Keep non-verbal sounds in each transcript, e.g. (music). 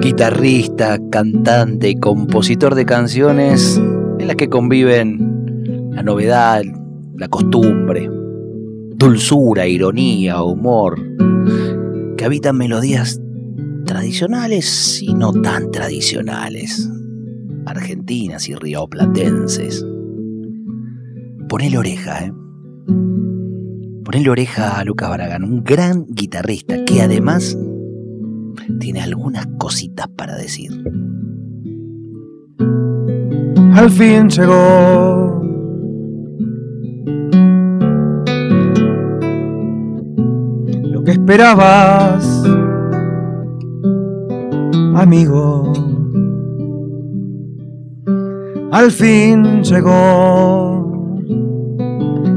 guitarrista, cantante y compositor de canciones en las que conviven la novedad, la costumbre, dulzura, ironía, humor, que habitan melodías tradicionales y no tan tradicionales, argentinas y rioplatenses. Ponele oreja, ¿eh? Ponele oreja a Lucas Baragán, un gran guitarrista que además tiene algunas cositas para decir. Al fin llegó. Lo que esperabas, amigo. Al fin llegó.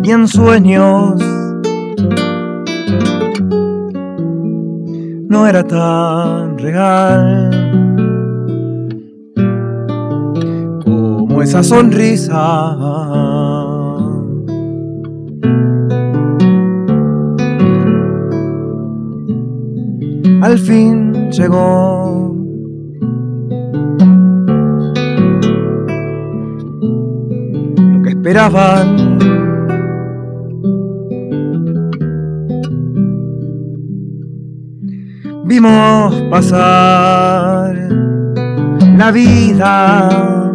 Y en sueños no era tan real como esa sonrisa. Al fin llegó. Lo que esperaban vimos pasar la vida.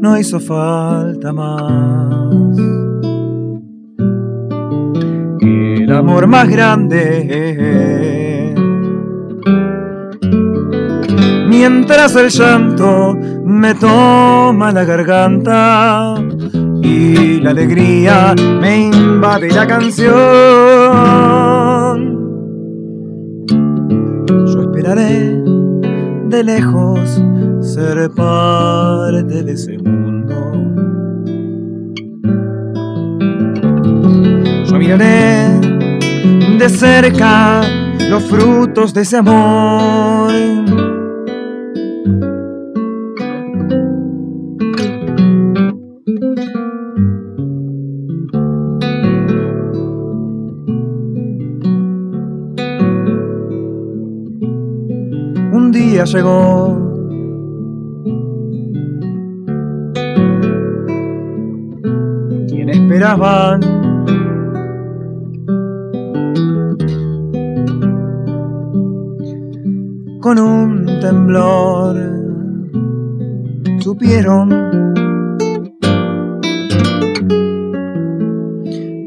No hizo falta más. El amor más grande. Mientras el llanto me toma la garganta y la alegría me invade la canción. Yo esperaré de lejos ser parte de ese mundo. Yo miraré de cerca los frutos de ese amor llegó. Quien esperaban con un temblor supieron.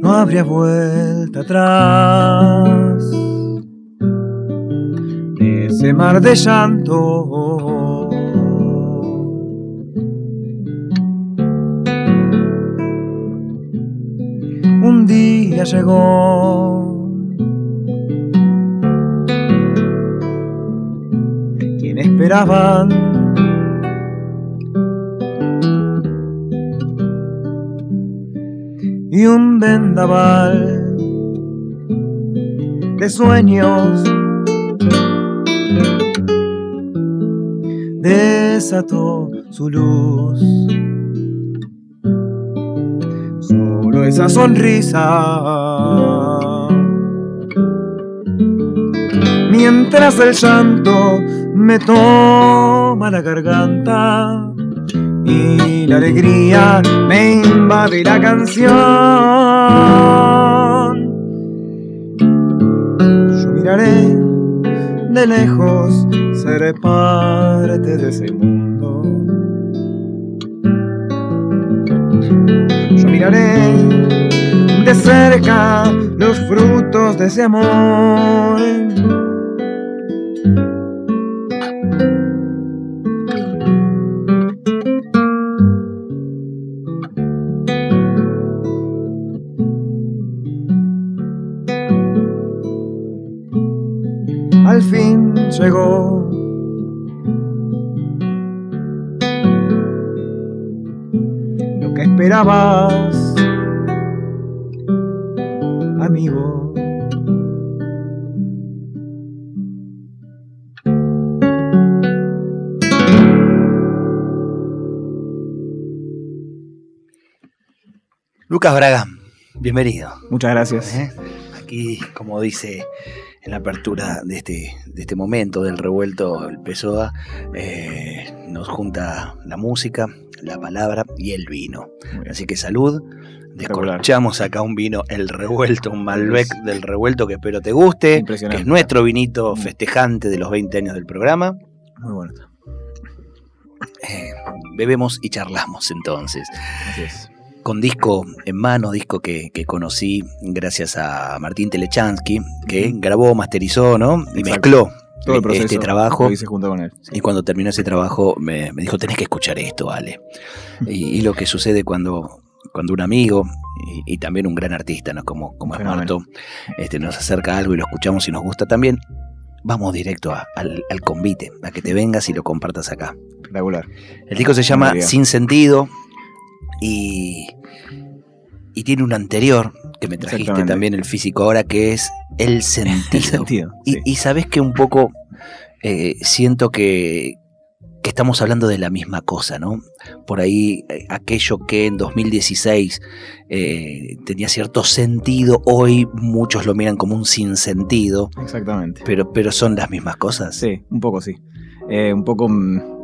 No habría vuelta atrás mar de llanto. Un día llegó quien esperaban. Y un vendaval de sueños su luz. Solo esa sonrisa. Mientras el llanto me toma la garganta y la alegría me invade la canción. Yo miraré de lejos seré parte de ese mundo. Yo miraré de cerca los frutos de ese amor. Al fin llegó Lucas Braga, bienvenido. Muchas gracias. ¿Eh? Aquí, como dice en la apertura de este, de este momento del revuelto el PSOA, eh, nos junta la música, la palabra y el vino. Así que salud. Descorchamos acá un vino, el revuelto, un Malbec del revuelto que espero te guste, que es nuestro vinito festejante de los 20 años del programa. Muy bueno. Eh, bebemos y charlamos entonces. Así es con disco en mano, disco que, conocí gracias a Martín Telechansky, que grabó, masterizó, ¿no? Y mezcló todo el este trabajo. junto con él. Y cuando terminó ese trabajo me, dijo, tenés que escuchar esto, Ale. (laughs) y, lo que sucede cuando, cuando un amigo y, también un gran artista, ¿no? Como, como es Marto, este, nos acerca algo y lo escuchamos y nos gusta también, vamos directo al, al, convite, a que te vengas y lo compartas acá. Espectacular. El disco se llama Sin Sentido, y, y tiene un anterior que me trajiste también el físico ahora que es el (laughs) sentido. y, sabes que un poco eh, siento que, estamos hablando de la misma cosa, ¿no? Por ahí eh, aquello que en 2016 eh, tenía cierto sentido, hoy muchos lo miran como un sinsentido. Exactamente. Pero, pero son las mismas cosas. Sí, un poco sí. un poco mm,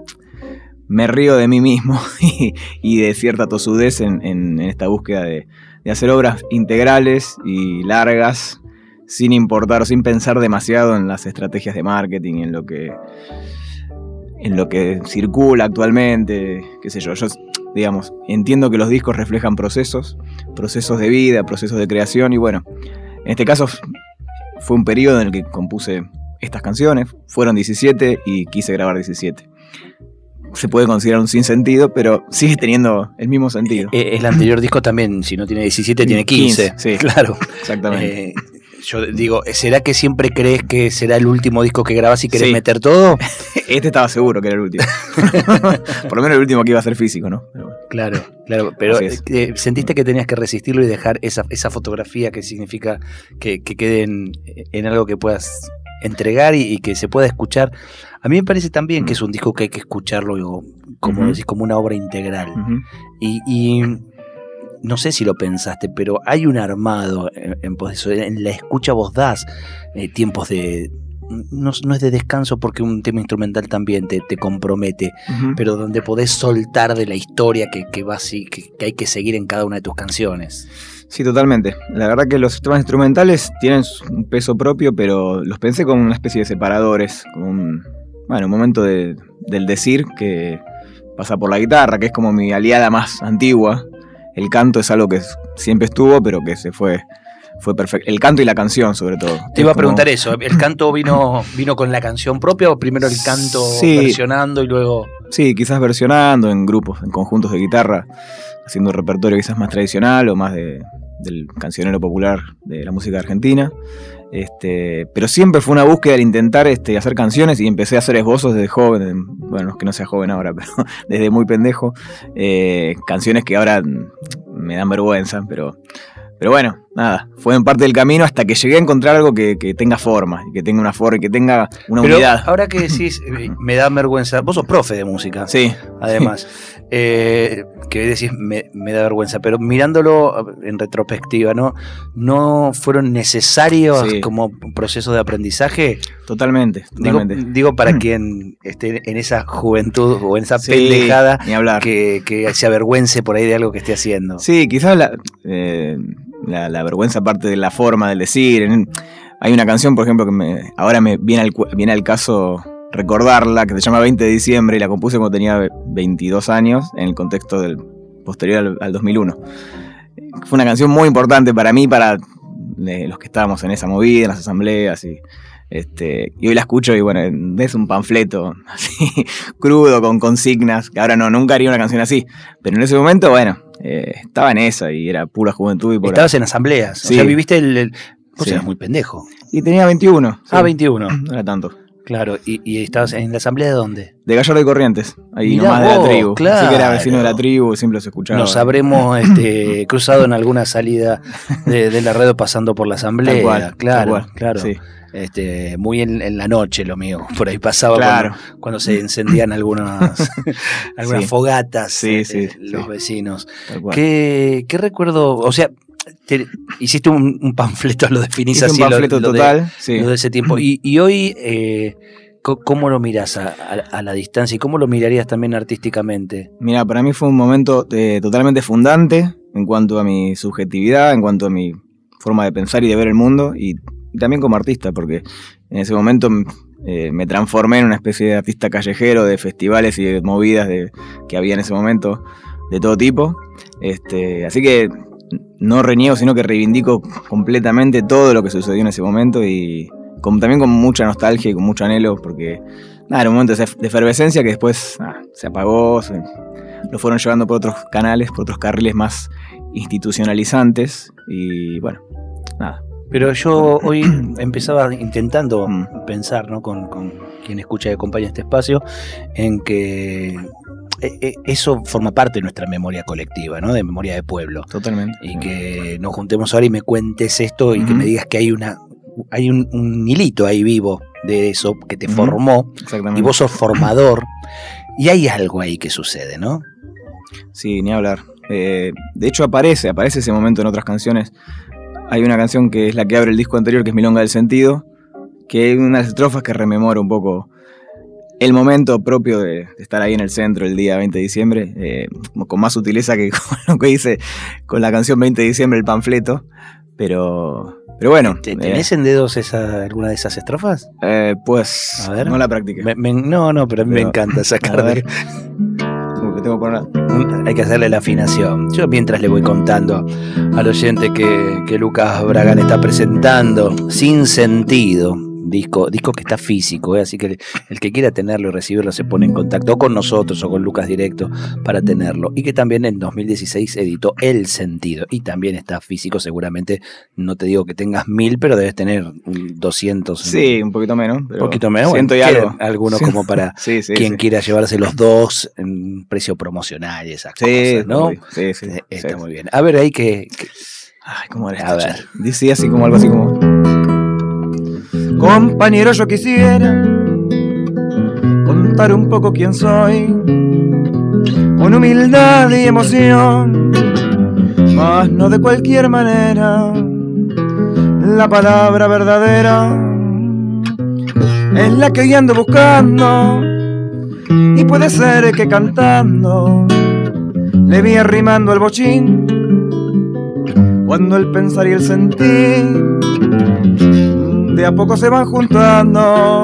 me río de mí mismo (laughs) y, de cierta tosudez en, esta búsqueda de, hacer obras integrales y largas sin importar sin pensar demasiado en las estrategias de marketing, en lo que en lo que circula actualmente, qué sé yo. Yo, digamos, entiendo que los discos reflejan procesos, procesos de vida, procesos de creación y bueno, en este caso fue un periodo en el que compuse estas canciones, fueron 17 y quise grabar 17 se puede considerar un sinsentido, pero sigue teniendo el mismo sentido. Eh, el anterior disco también, si no tiene 17, tiene 15. sí, (laughs) claro. Exactamente. Eh, yo digo, ¿será que siempre crees que será el último disco que grabas y querés meter todo? (laughs) este estaba seguro que era el último. (laughs) Por lo menos el último que iba a ser físico, ¿no? Claro, claro. Pero eh, sentiste que tenías que resistirlo y dejar esa, fotografía que significa que, quede en, algo que puedas entregar y que se pueda escuchar a mí me parece también que mm. es un disco que hay que escucharlo como, decís, como una obra integral. y, no sé si lo pensaste, pero hay un armado en, en la escucha vos das eh, tiempos de, no, es de descanso porque un tema instrumental también te, compromete, pero donde podés soltar de la historia que, que, que, hay que seguir en cada una de tus canciones. Sí, totalmente. La verdad que los temas instrumentales tienen un peso propio, pero los pensé como una especie de separadores, como un, bueno, un momento del decir que pasa por la guitarra, que es como mi aliada más antigua. El canto es algo que siempre estuvo, pero que se fue fue perfecto. El canto y la canción, sobre todo. Te iba a preguntar eso. ¿El canto vino, vino con la canción propia o primero el canto versionando y luego.? Sí, quizás versionando en grupos, en conjuntos de guitarra, haciendo repertorio quizás más tradicional o más de, del cancionero popular de la música argentina. Este, pero siempre fue una búsqueda de intentar este, hacer canciones y empecé a hacer esbozos desde joven, bueno, que no sea joven ahora, (laughs) pero desde muy pendejo. Eh, canciones que ahora me dan vergüenza, pero, pero bueno, nada, fue en parte del camino hasta que llegué a encontrar algo que, tenga forma, que tenga una forma, y que tenga una unidad. Ahora que decís, (laughs) eh, me da vergüenza, vos sos profe de música. Sí. Además, (laughs) eh, que decís, me, da vergüenza, pero mirándolo en retrospectiva, ¿no? ¿No fueron necesarios como procesos de aprendizaje? Totalmente, totalmente. Digo, para quien esté en esa juventud o en esa pendejada Que, que se avergüence por ahí de algo que esté haciendo. Sí, quizás la, eh, la, vergüenza parte de la forma del decir. Hay una canción, por ejemplo, que ahora me viene al, viene al caso recordarla, que se llama 20 de diciembre y la compuse cuando tenía 22 años, en el contexto del posterior al, 2001. Fue una canción muy importante para mí, para eh, los que estábamos en esa movida, en las asambleas y... Este, y hoy la escucho y bueno, es un panfleto (laughs) así, crudo, con consignas, que ahora no, nunca haría una canción así. Pero en ese momento, bueno, eh, estaba en esa y era pura juventud. Y Estabas en asambleas. O sea, viviste el. Vos eras muy pendejo. Y tenía 21. Ah, 21. No era tanto. Claro, ¿Y, estabas en la asamblea de dónde? De Gallardo y Corrientes, ahí nomás de la tribu. Claro. Así que era vecino de la tribu, siempre se escuchaba. Nos habremos (laughs) este, cruzado en alguna salida de, la red pasando por la asamblea. claro, claro. Este, muy en, la noche lo mío. Por ahí pasaba cuando, se encendían algunas, (laughs) algunas fogatas este, los vecinos. ¿Qué, ¿Qué, recuerdo? O sea, hiciste un, panfleto, lo definís así. Un panfleto total, de, de ese tiempo. Y, hoy, eh, ¿cómo lo mirás a, la distancia y cómo lo mirarías también artísticamente? Mira, para mí fue un momento eh, totalmente fundante en cuanto a mi subjetividad, en cuanto a mi forma de pensar y de ver el mundo, y, también como artista, porque en ese momento eh, me transformé en una especie de artista callejero de festivales y de movidas de, que había en ese momento de todo tipo. Este, así que no reniego, sino que reivindico completamente todo lo que sucedió en ese momento y también con mucha nostalgia y con mucho anhelo, porque nada, era un momento de efervescencia que después se apagó, lo fueron llevando por otros canales, por otros carriles más institucionalizantes y bueno, nada. Pero yo (clears throat) hoy empezaba intentando mm. pensar, ¿no? Con, con, quien escucha y acompaña este espacio, en que eso forma parte de nuestra memoria colectiva, ¿no? De memoria de pueblo. Totalmente. Y que nos juntemos ahora y me cuentes esto y que me digas que hay una hay un, hilito ahí vivo de eso que te formó y vos sos formador y hay algo ahí que sucede, ¿no? Sí, ni hablar. Eh, de hecho aparece, aparece ese momento en otras canciones. Hay una canción que es la que abre el disco anterior, que es Milonga del Sentido, que hay unas estrofas que rememora un poco el momento propio de, estar ahí en el centro el día 20 de diciembre, eh, con más sutileza que (laughs) con lo que hice con la canción 20 de diciembre, el panfleto. Pero, pero bueno. ¿Tenés eh, en dedos esa, alguna de esas estrofas? Eh, pues a ver. no la practiqué. no, no, pero a mí me encanta (laughs) sacar de... Tengo Hay que hacerle la afinación. Yo mientras le voy contando al oyente que, que Lucas Bragan está presentando Sin Sentido, disco, disco que está físico, ¿eh? así que el que quiera tenerlo y recibirlo se pone en contacto con nosotros o con Lucas Directo para tenerlo. Y que también en 2016 editó El Sentido y también está físico, seguramente no te digo que tengas mil, pero debes tener 200. Sí, un poquito menos. Un poquito menos. Siento y algo. Algunos como para (laughs) quien quiera llevarse los dos en precio promocional y esas cosas, ¿no? Sí, sí. Está muy bien. A ver, ahí que... Ay, ¿cómo era A ver. Dice así como algo así como... Compañero, yo quisiera contar un poco quién soy, con humildad y emoción, mas no de cualquier manera. La palabra verdadera es la que hoy ando buscando, y puede ser que cantando le vi arrimando el bochín, cuando el pensar y el sentir de a poco se van juntando.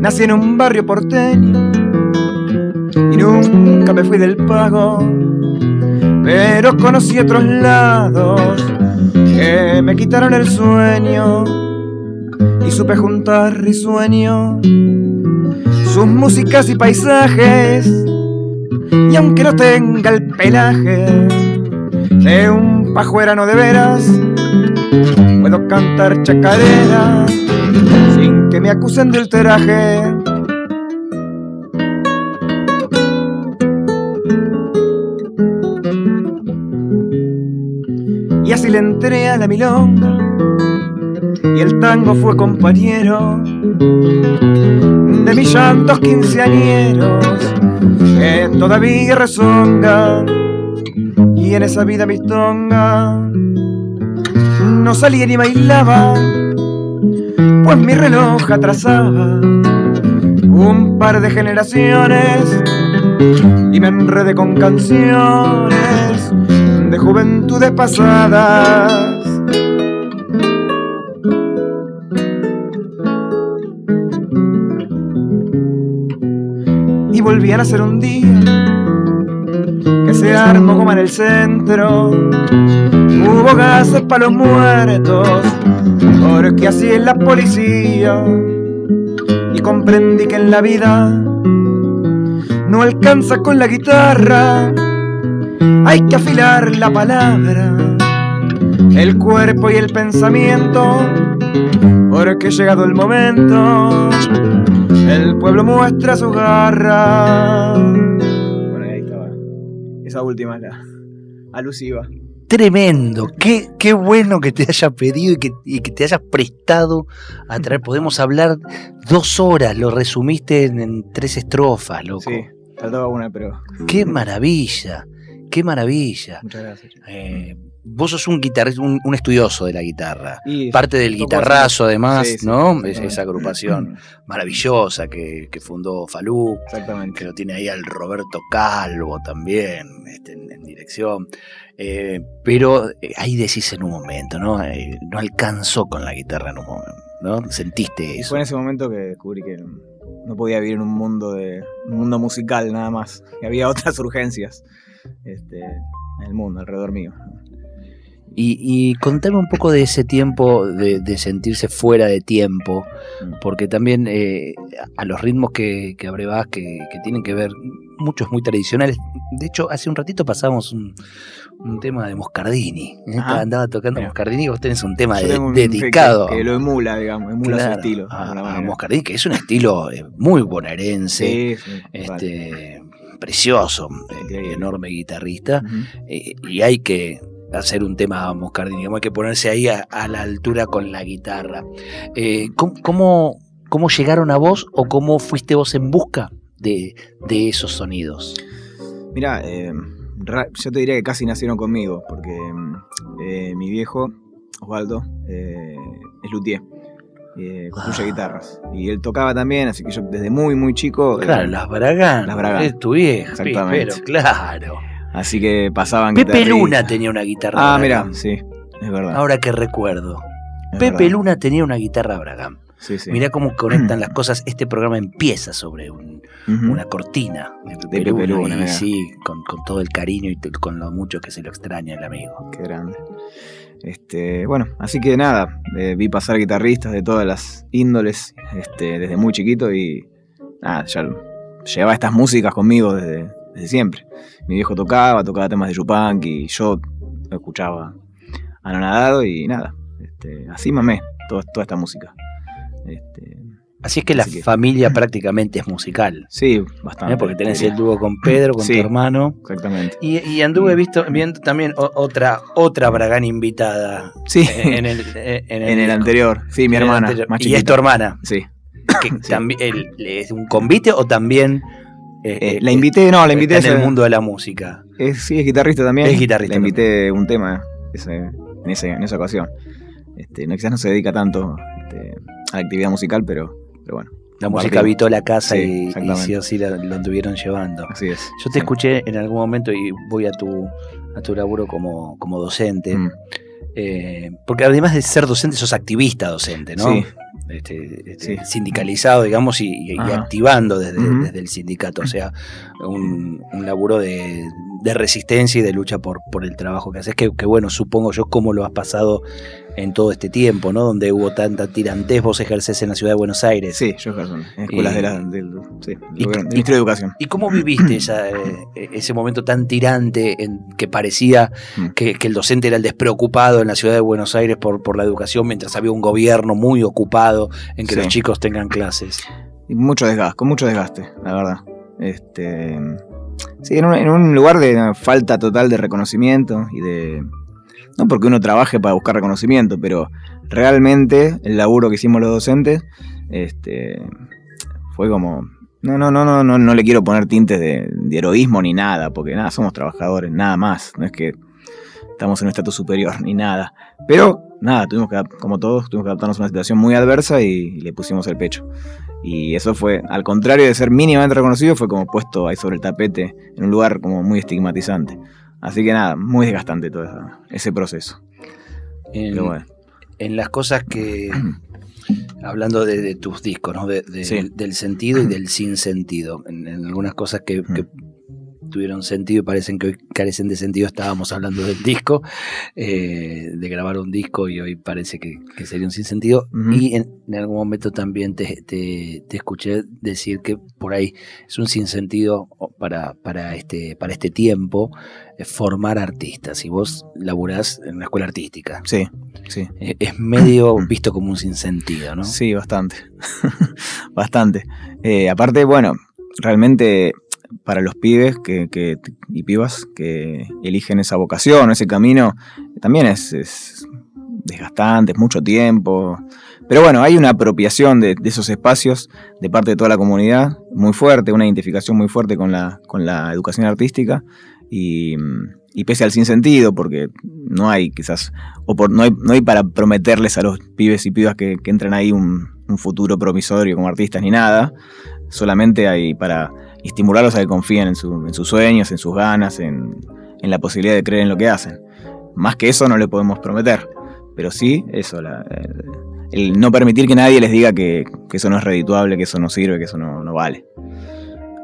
Nací en un barrio porteño y nunca me fui del pago, pero conocí otros lados que me quitaron el sueño y supe juntar risueño, sus músicas y paisajes. Y aunque no tenga el pelaje de un pajuerano de veras, puedo cantar chacarera sin que me acusen de ultraje. Y así le entré a la milonga y el tango fue compañero de mis llantos quinceañeros que todavía rezongan y en esa vida mis tonga no salía ni bailaba pues mi reloj atrasaba un par de generaciones y me enredé con canciones de juventudes pasadas volvían a ser un día que se armó como en el centro. Hubo gases para los muertos, porque así es la policía. Y comprendí que en la vida no alcanza con la guitarra, hay que afilar la palabra, el cuerpo y el pensamiento, porque llegado el momento, pueblo muestra su garra. Bueno, ahí estaba. Esa última es la alusiva. Tremendo, qué, qué bueno que te haya pedido y que, te hayas prestado a traer. Podemos hablar dos horas, lo resumiste en, tres estrofas, loco. Sí, faltaba una, pero. Qué maravilla, qué maravilla. Muchas gracias. Eh, vos sos un guitarrista, un, estudioso de la guitarra. Parte del guitarrazo, además, ¿no? esa agrupación (clears throat) maravillosa que, fundó Falú. Exactamente. Que lo tiene ahí al Roberto Calvo también, este, en dirección. Eh, pero eh, ahí decís en un momento, ¿no? Eh, no alcanzó con la guitarra en un momento, ¿no? Sentiste eso. Fue en ese momento que descubrí que no podía vivir en un mundo de un mundo musical nada más, que había (laughs) otras urgencias este, en el mundo alrededor mío. Y, contame un poco de ese tiempo de, sentirse fuera de tiempo, mm. porque también a los ritmos que, que abrevás, que, que, tienen que ver, muchos muy tradicionales. De hecho, hace un ratito pasamos un, un tema de Moscardini. ¿eh? Andaba tocando Moscardini y vos tenés un tema dedicado. Que, lo emula, digamos, emula su estilo. A, Moscardini, que es un estilo eh, muy bonaerense, este, precioso, eh, enorme guitarrista. y hay que hacer un tema a Moscardini, hay que ponerse ahí a, la altura con la guitarra. ¿cómo, ¿cómo, llegaron a vos o cómo fuiste vos en busca de, de esos sonidos? Mira, eh, yo te diría que casi nacieron conmigo, porque eh, mi viejo, Osvaldo, eh, es luthier. Eh, construye ah. guitarras. Y él tocaba también, así que yo desde muy, muy chico. Claro, las Bragan. Las Bragan. Es tu vieja. Exactamente. Pero, claro. Así que pasaban Pepe Luna tenía una guitarra. Ah, mira, sí, es verdad. Ahora que recuerdo. Pepe Luna tenía una guitarra Bragan. Mirá cómo conectan (clears throat) las cosas. Este programa empieza sobre una cortina de Pepe, sí, con, todo el cariño y con lo mucho que se lo extraña el amigo. Qué grande. Este, bueno, así que nada, eh, vi pasar guitarristas de todas las índoles este, desde muy chiquito y nada, ya llevaba estas músicas conmigo desde, siempre. Mi viejo tocaba, tocaba temas de Yupank y yo escuchaba anonadado y nada, este, así mamé toda esta música. Este, Así es que la familia (laughs) prácticamente es musical. Sí, bastante. ¿Eh? Porque tenés el dúo con Pedro, con tu hermano. Exactamente. Y, anduve visto, viendo también otra, otra Bragán invitada. Sí. En (laughs) el, en el, anterior. Sí, mi hermana. y es tu hermana. Sí. (coughs) También, ¿Es un convite o también.? Eh, eh, la invité, no, la invité. En el mundo de la música. sí, es guitarrista también. Es guitarrista. La invité un tema en, en esa ocasión. Este, no, quizás no se dedica tanto este, a la actividad musical, pero, pero bueno. La música habitó la casa y, sí o sí lo, anduvieron llevando. Así es. Yo te escuché en algún momento y voy a tu, a tu laburo como, como docente. Mm. Eh, porque además de ser docente, sos activista docente, ¿no? Sí. Este, este sindicalizado, digamos, y, activando desde, desde, el sindicato. O sea, un, un laburo de, de resistencia y de lucha por, por el trabajo que haces. Que, que, bueno, supongo yo cómo lo has pasado en todo este tiempo, ¿no? Donde hubo tanta tirantez, vos ejerces en la ciudad de Buenos Aires. Sí, yo ejerzo en escuelas de la, del, sí, Ministro de Educación. ¿Y cómo viviste esa, eh, ese momento tan tirante en que parecía mm. que, el docente era el despreocupado en la ciudad de Buenos Aires por, por la educación, mientras había un gobierno muy ocupado en que los chicos tengan clases? Y mucho desgaste, con mucho desgaste, la verdad. Este Sí, en un, lugar de falta total de reconocimiento y de... No porque uno trabaje para buscar reconocimiento, pero realmente el laburo que hicimos los docentes este, fue como... No, no, no, no, no, no le quiero poner tintes de, heroísmo ni nada, porque nada, somos trabajadores, nada más. No es que estamos en un estatus superior (laughs) ni nada. Pero nada, tuvimos que, como todos, tuvimos que adaptarnos a una situación muy adversa y le pusimos el pecho. Y eso fue, al contrario de ser mínimamente reconocido, fue como puesto ahí sobre el tapete, en un lugar como muy estigmatizante. Así que nada, muy desgastante todo ese proceso. En, las cosas que, (clears throat) hablando de, tus discos, ¿no? del sentido y del sinsentido, en, en algunas cosas que, tuvieron sentido y parecen que hoy carecen de sentido. Estábamos hablando del disco, eh, de grabar un disco y hoy parece que, sería un sinsentido. Y en, algún momento también te, escuché decir que por ahí es un sinsentido para, para, este, para este tiempo eh, formar artistas. Y vos laburás en una escuela artística. Sí, sí. Eh, es medio visto como un sinsentido, ¿no? Sí, bastante. (laughs) bastante. aparte, bueno, realmente para los pibes que, y pibas que eligen esa vocación, ese camino, también es, desgastante, es mucho tiempo. Pero bueno, hay una apropiación de, esos espacios de parte de toda la comunidad muy fuerte, una identificación muy fuerte con la, con la educación artística y, pese al sinsentido, porque no hay quizás, o no, hay, no hay para prometerles a los pibes y pibas que, que entren ahí un, un futuro promisorio como artistas ni nada, solamente hay para estimularlos a que confíen en, sus sueños, en sus ganas, en, la posibilidad de creer en lo que hacen. Más que eso no le podemos prometer, pero sí eso, el, no permitir que nadie les diga que, eso no es redituable, que eso no sirve, que eso no, vale.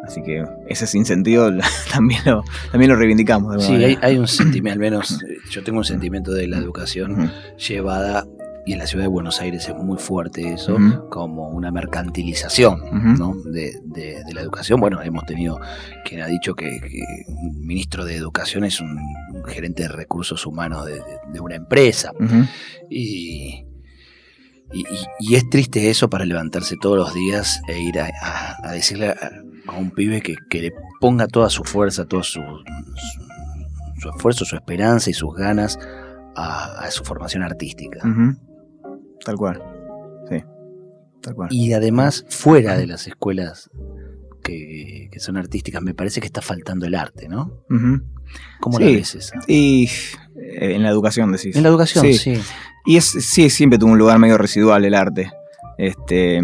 Así que ese sinsentido (laughs) también lo, también lo reivindicamos. Sí, hay, hay, un sentimiento, al menos yo tengo un sentimiento de la educación llevada y en la ciudad de Buenos Aires es muy fuerte eso, como una mercantilización de, la educación. Bueno, hemos tenido quien ha dicho que, un ministro de Educación es un, gerente de recursos humanos de, una empresa. y, y, es triste eso para levantarse todos los días e ir a, decirle a, un pibe que, le ponga toda su fuerza, todo su, su, esfuerzo, su esperanza y sus ganas a, su formación artística. Tal cual. Sí. Tal cual. Y además, fuera de las escuelas que, son artísticas, me parece que está faltando el arte, ¿no? ¿Cómo la ves esa? Y eh, en la educación, decís. En la educación, sí. Y es, sí, siempre tuvo un lugar medio residual el arte. Este,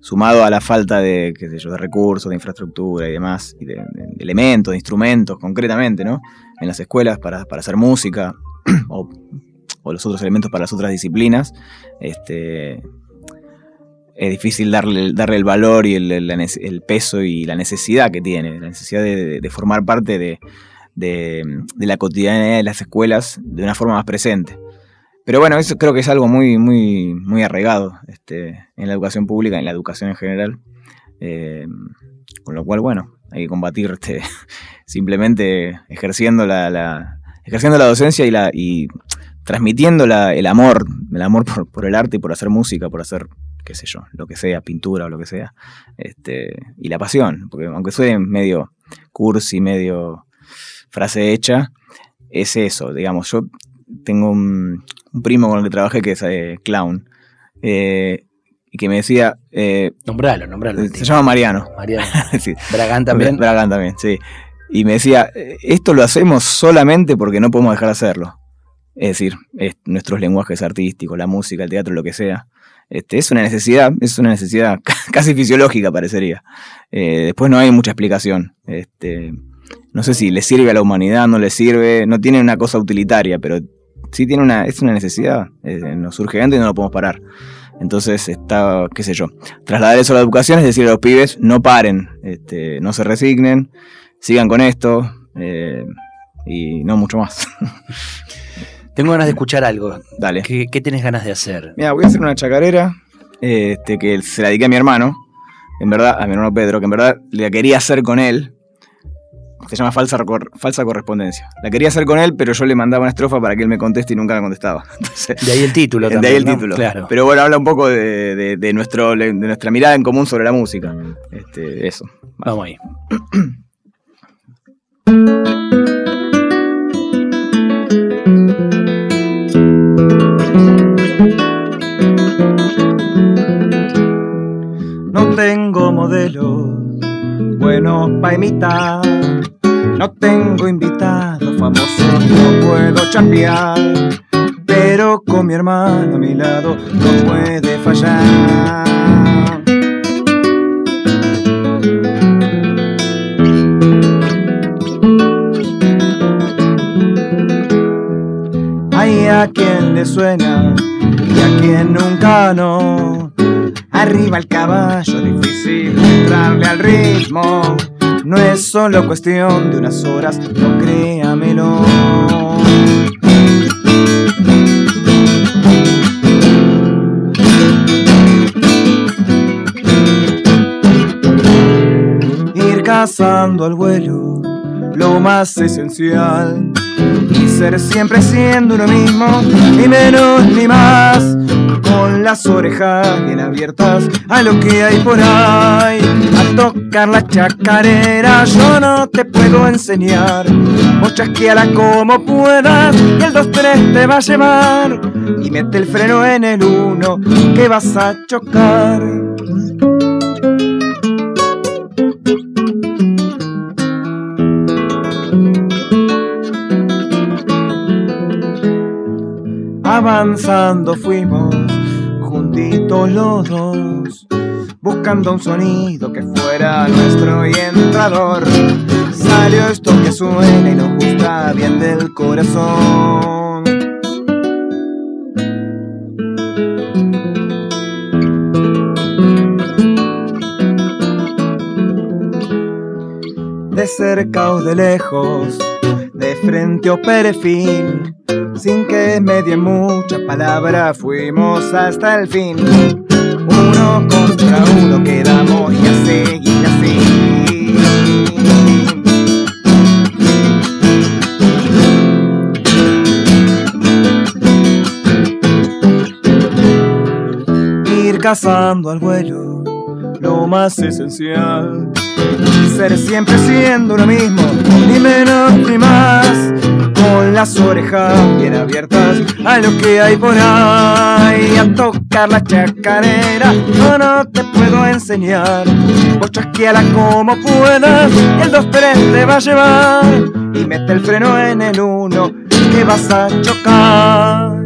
sumado a la falta de, qué sé yo, de recursos, de infraestructura y demás, y de, elementos, de instrumentos, concretamente, ¿no? En las escuelas para, para hacer música, (clears throat) o los otros elementos para las otras disciplinas, este, es difícil darle, darle el valor y el, peso y la necesidad que tiene, la necesidad de, formar parte de, la cotidianidad de las escuelas de una forma más presente. Pero bueno, eso creo que es algo muy, muy, muy arraigado este, en la educación pública, en la educación en general. Eh, con lo cual, bueno, hay que combatir este, (laughs) simplemente ejerciendo la, ejerciendo la docencia y, la, y transmitiendo el amor, el amor por, el arte y por hacer música, por hacer, qué sé yo, lo que sea, pintura o lo que sea, este, y la pasión, porque aunque suene medio cursi, medio frase hecha, es eso, digamos, yo tengo un, primo con el que trabajé que es eh, clown, eh, y que me decía... Eh, nombralo, nombralo. Se llama Mariano. Mariano. (laughs) Bragán también. Bragán también, sí. Y me decía, esto lo hacemos solamente porque no podemos dejar de hacerlo es decir, nuestros lenguajes artísticos, la música, el teatro, lo que sea. Este, es una necesidad, es una necesidad (laughs) casi fisiológica, parecería. Eh, después no hay mucha explicación. Este, no sé si le sirve a la humanidad, no le sirve, no tiene una cosa utilitaria, pero sí tiene una, es una necesidad, eh, nos surge antes y no lo podemos parar. Entonces está, qué sé yo, trasladar eso a la educación es decir a los pibes, no paren, este, no se resignen, sigan con esto eh, y no mucho más. (laughs) Tengo ganas de escuchar algo. Dale. ¿Qué, qué tenés ganas de hacer? Mira, voy a hacer una chacarera este, que se la dediqué a mi hermano. En verdad, a mi hermano Pedro, que en verdad la quería hacer con él. Se llama falsa, falsa correspondencia. La quería hacer con él, pero yo le mandaba una estrofa para que él me conteste y nunca me contestaba. (laughs) de ahí el título también. De ahí el título. Claro. Pero bueno, habla un poco de, de, nuestro, de nuestra mirada en común sobre la música. Este, eso. Vamos ahí. (clears throat) tengo modelos buenos para imitar. No tengo invitados famosos, no puedo champear. Pero con mi hermano a mi lado no puede fallar. Hay a quien le suena y a quien nunca no Arriba el caballo, difícil entrarle al ritmo. no es solo cuestión de unas horas, no créamelo. Ir cazando al vuelo, lo más esencial y ser siempre siendo uno mismo, ni menos ni más, con las orejas bien abiertas a lo que hay por ahí, a tocar la chacarera yo no te puedo enseñar, vos chasqueala como puedas y el 2-3 te va a llevar, y mete el freno en el 1 que vas a chocar. Avanzando fuimos juntitos los dos, buscando un sonido que fuera nuestro y entrador. Salió esto que suena y nos gusta bien del corazón. De cerca o de lejos, de frente o perfil sin que me die mucha palabra, fuimos hasta el fin. Uno contra uno quedamos y a seguir así. Ir cazando al vuelo, lo más esencial. Ser siempre siendo lo mismo, ni menos ni más con las orejas bien abiertas a lo que hay por ahí, a tocar la chacarera, no, no te puedo enseñar, vos chasqueala como puedas, el 2-3 te va a llevar, y mete el freno en el 1, que vas a chocar.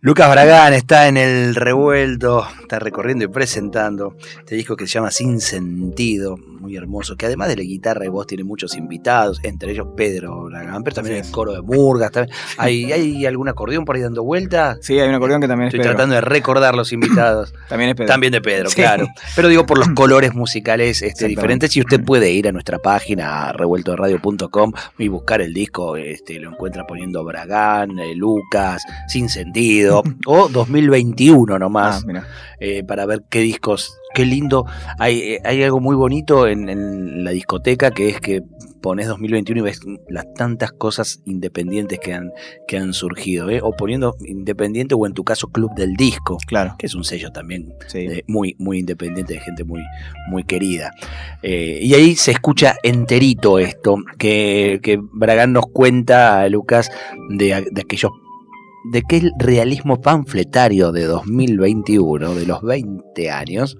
Lucas Bragán está en el revuelto, está recorriendo y presentando este disco que se llama Sin Sentido, muy hermoso, que además de la guitarra y voz tiene muchos invitados, entre ellos Pedro Bragán, pero también el coro de Murgas. ¿Hay, ¿Hay algún acordeón por ahí dando vuelta? Sí, hay un acordeón que también es Estoy tratando de recordar los invitados. (clears throat) también es Pedro. También de Pedro, claro. Pero digo por los (clears throat) colores musicales este, diferentes y usted puede ir a nuestra página revueltoradio.com y buscar el disco, este, lo encuentra poniendo Bragán, eh, Lucas, Sin Sentido (clears throat) o 2021 nomás, ah, eh, para ver qué discos, qué lindo. Hay, eh, hay algo muy bonito en, la discoteca que es que pones 2021 y ves las tantas cosas independientes que han, que han surgido, ¿eh? o poniendo independiente o en tu caso Club del Disco, claro. que es un sello también muy, muy independiente de gente muy, muy querida. y ahí se escucha enterito esto, que, que Bragán nos cuenta a Lucas de, de aquellos de que el realismo panfletario de 2021, de los 20 años,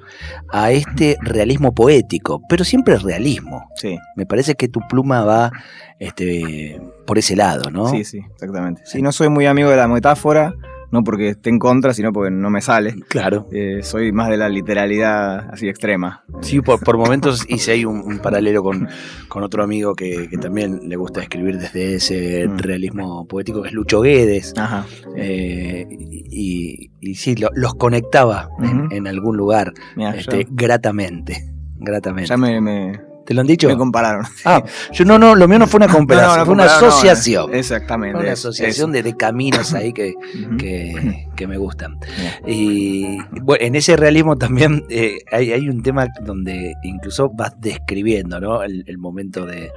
a este realismo poético, pero siempre realismo. Sí. Me parece que tu pluma va este, por ese lado, ¿no? Sí, sí, exactamente. Sí, no soy muy amigo de la metáfora, no porque esté en contra, sino porque no me sale. Claro. Eh, soy más de la literalidad así extrema. Sí, por, por momentos hice ahí un, paralelo con, con, otro amigo que, también le gusta escribir desde ese mm. realismo poético, que es Lucho Guedes. Ajá. Eh, y, y, sí, los conectaba en, algún lugar este, gratamente. Gratamente. Ya me ¿Te lo han dicho? Me compararon. Ah, yo no, no, lo mío no fue una (laughs) comparación, fue una asociación. exactamente. una asociación de, caminos ahí que, que, me gustan. Y bueno, en ese realismo también eh, hay, hay, un tema donde incluso vas describiendo ¿no? el momento de,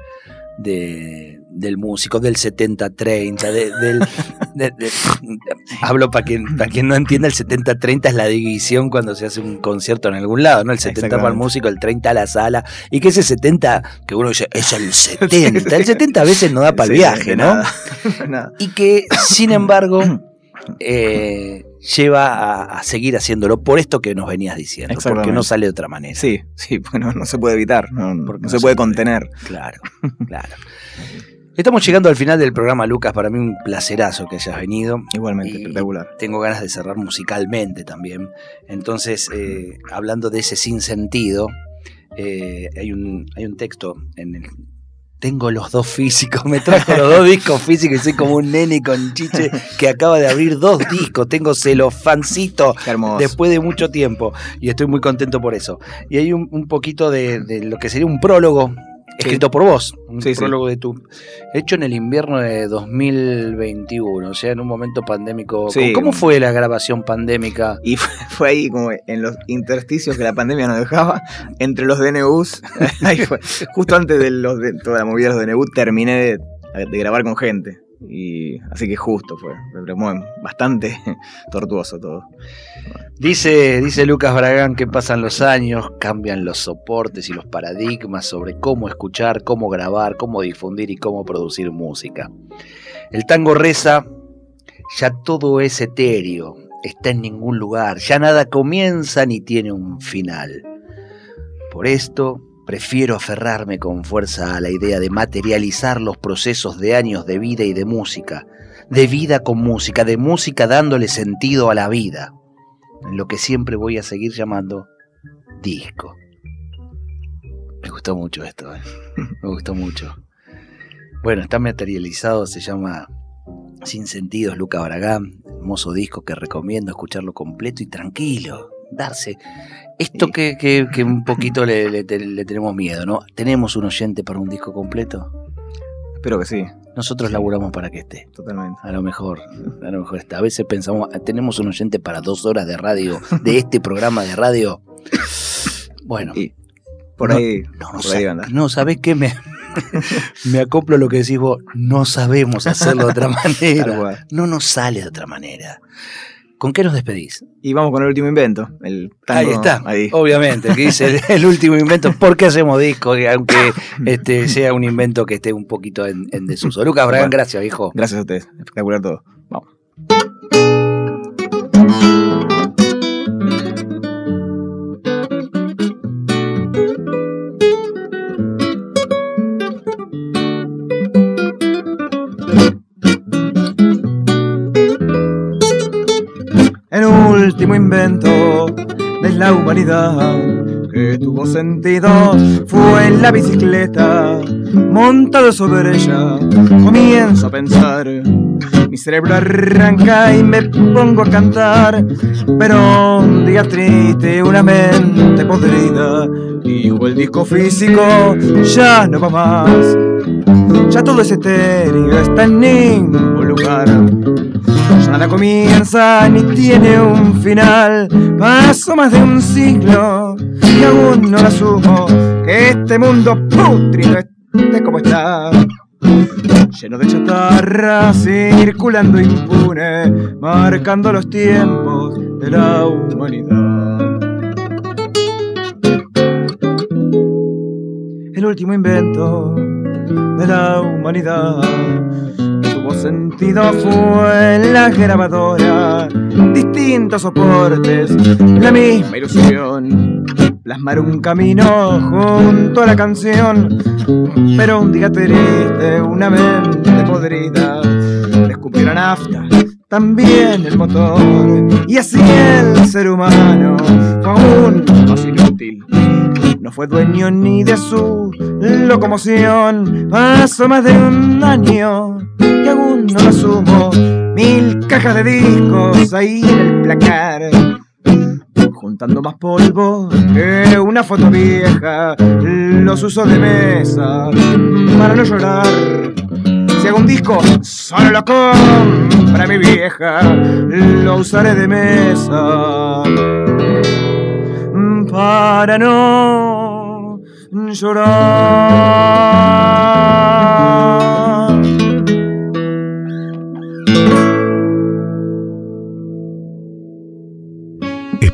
de, del músico, del 70-30, del, hablo para quien, para quien no entienda, el 70-30 es la división cuando se hace un concierto en algún lado, ¿no? El 70 para el músico, el 30 a la sala, y que ese 70, que uno dice, es el (laughs) 70, el 70 a veces no da para el viaje, ¿no? (laughs) Y que, sin embargo, eh, lleva a, seguir haciéndolo por esto que nos venías diciendo, porque no sale de otra manera. Sí, sí, no se puede evitar, no, no, se, puede contener. Claro, claro. Estamos llegando al final del programa, Lucas. Para mí un placerazo que hayas venido. Igualmente, espectacular. Tengo ganas de cerrar musicalmente también. Entonces, eh, hablando de ese sinsentido, eh, hay, un, hay un texto en el tengo los dos físicos, me trajo los dos discos físicos y soy como un nene con chiche que acaba de abrir dos discos, tengo celofancito después de mucho tiempo y estoy muy contento por eso. Y hay un, poquito de, lo que sería un prólogo escrito por vos, un prólogo de tu hecho en el invierno de 2021, o sea, en un momento pandémico. ¿Cómo, fue la grabación pandémica? Y (laughs) fue, ahí como en los intersticios que la pandemia nos dejaba, entre los DNUs, (laughs) ahí fue, justo antes de, los de toda la movida de los DNU terminé de grabar con gente. Y así que justo fue, bastante (laughs) tortuoso todo. Dice, dice Lucas Bragán que pasan los años, cambian los soportes y los paradigmas sobre cómo escuchar, cómo grabar, cómo difundir y cómo producir música. El tango reza, ya todo es etéreo, está en ningún lugar, ya nada comienza ni tiene un final. Por esto, Prefiero aferrarme con fuerza a la idea de materializar los procesos de años de vida y de música, de vida con música, de música dándole sentido a la vida, en lo que siempre voy a seguir llamando disco. Me gustó mucho esto, ¿eh? (laughs) me gustó mucho. Bueno, está materializado, se llama Sin Sentidos, Luca Baragán, hermoso disco que recomiendo escucharlo completo y tranquilo, darse esto que, que, un poquito le, tenemos miedo, ¿no? ¿Tenemos un oyente para un disco completo? Espero que sí. Nosotros laburamos para que esté. Totalmente. A lo mejor, a lo mejor está. A veces pensamos, tenemos un oyente para dos horas de radio, de este programa de radio. Bueno. por ahí, no, no, no, ¿sabés qué? Me, (laughs) me acoplo a lo que decís vos. No sabemos hacerlo de otra (laughs) manera. No nos sale de otra manera. ¿Con qué nos despedís? Y vamos con el último invento. El ahí está, obviamente, que dice el, último invento. ¿Por qué hacemos disco? Aunque (laughs) este, sea un invento que esté un poquito en, desuso. Lucas Bragán, gracias, hijo. Gracias a ustedes. Espectacular todo. Vamos. Invento de la humanidad que tuvo sentido fue la bicicleta, montado sobre ella, comienzo a pensar. Mi cerebro arranca y me pongo a cantar, pero un día triste, una mente podrida, dijo el disco físico, ya no va más. Ya todo es etéreo, está en ningún lugar. Nada comienza ni tiene un final. Pasó más de un siglo y aún no lo asumo que este mundo putrido esté como está. Lleno de chatarra, circulando impune, marcando los tiempos de la humanidad. El último invento de la humanidad sentido fue la grabadora, distintos soportes, la misma ilusión, plasmar un camino junto a la canción, pero un día triste, una mente podrida, descubrió la nafta, también el motor, y así el ser humano fue aún más inútil no fue dueño ni de su locomoción. Pasó más de un año no lo asumo. Mil cajas de discos ahí en el placar. Juntando más polvo que una foto vieja, los uso de mesa para no llorar. Si hago un disco, solo lo compra mi vieja, lo usaré de mesa para no llorar.